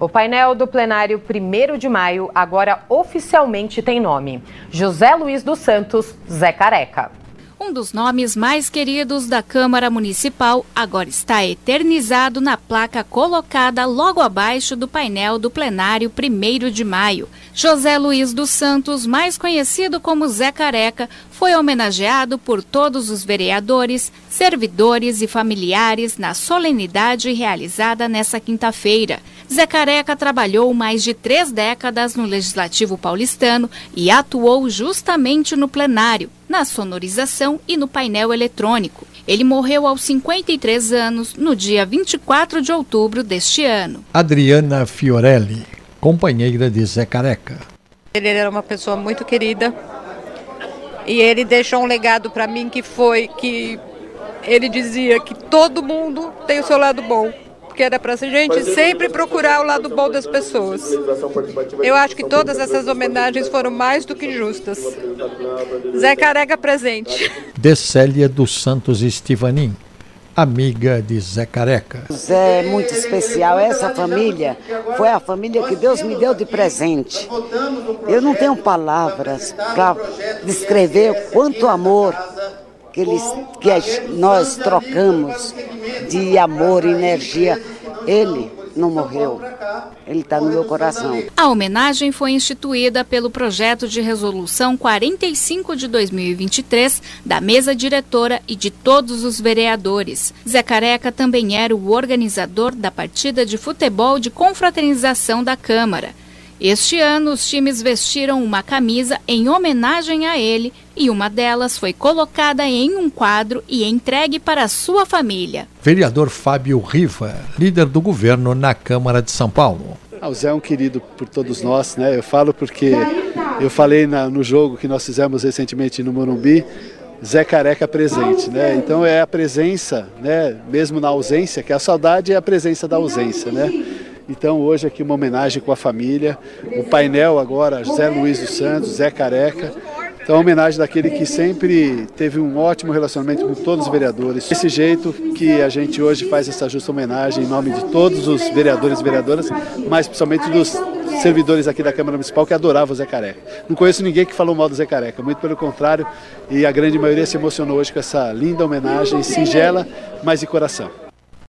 O painel do plenário 1 de maio agora oficialmente tem nome: José Luiz dos Santos Zé Careca. Um dos nomes mais queridos da Câmara Municipal agora está eternizado na placa colocada logo abaixo do painel do plenário 1 de maio. José Luiz dos Santos, mais conhecido como Zé Careca, foi homenageado por todos os vereadores, servidores e familiares na solenidade realizada nesta quinta-feira. Zé Careca trabalhou mais de três décadas no Legislativo paulistano e atuou justamente no plenário, na sonorização e no painel eletrônico. Ele morreu aos 53 anos, no dia 24 de outubro deste ano. Adriana Fiorelli companheira de Zé Careca. Ele era uma pessoa muito querida e ele deixou um legado para mim que foi que ele dizia que todo mundo tem o seu lado bom. Que era para a gente sempre procurar o lado bom das pessoas. Eu acho que todas essas homenagens foram mais do que justas. Zé Careca presente. Decélia dos Santos Estivanin amiga de Zé Careca. Zé é muito especial. Essa família foi a família que Deus me deu de presente. Eu não tenho palavras para descrever quanto amor que, eles, que nós trocamos de amor e energia. Ele não morreu. Ele está no meu coração. A homenagem foi instituída pelo projeto de resolução 45 de 2023 da mesa diretora e de todos os vereadores. Zé Careca também era o organizador da partida de futebol de confraternização da Câmara. Este ano, os times vestiram uma camisa em homenagem a ele e uma delas foi colocada em um quadro e entregue para sua família. Vereador Fábio Riva, líder do governo na Câmara de São Paulo. Ah, o Zé é um querido por todos nós, né? Eu falo porque eu falei na, no jogo que nós fizemos recentemente no Morumbi, Zé Careca presente, né? Então é a presença, né? Mesmo na ausência, que a saudade é a presença da ausência, né? Então hoje aqui uma homenagem com a família, o painel agora José Luiz dos Santos, Zé Careca. Então homenagem daquele que sempre teve um ótimo relacionamento com todos os vereadores. Desse jeito que a gente hoje faz essa justa homenagem em nome de todos os vereadores e vereadoras, mas principalmente dos servidores aqui da Câmara Municipal que adoravam o Zé Careca. Não conheço ninguém que falou mal do Zé Careca, muito pelo contrário, e a grande maioria se emocionou hoje com essa linda homenagem, singela, mas de coração.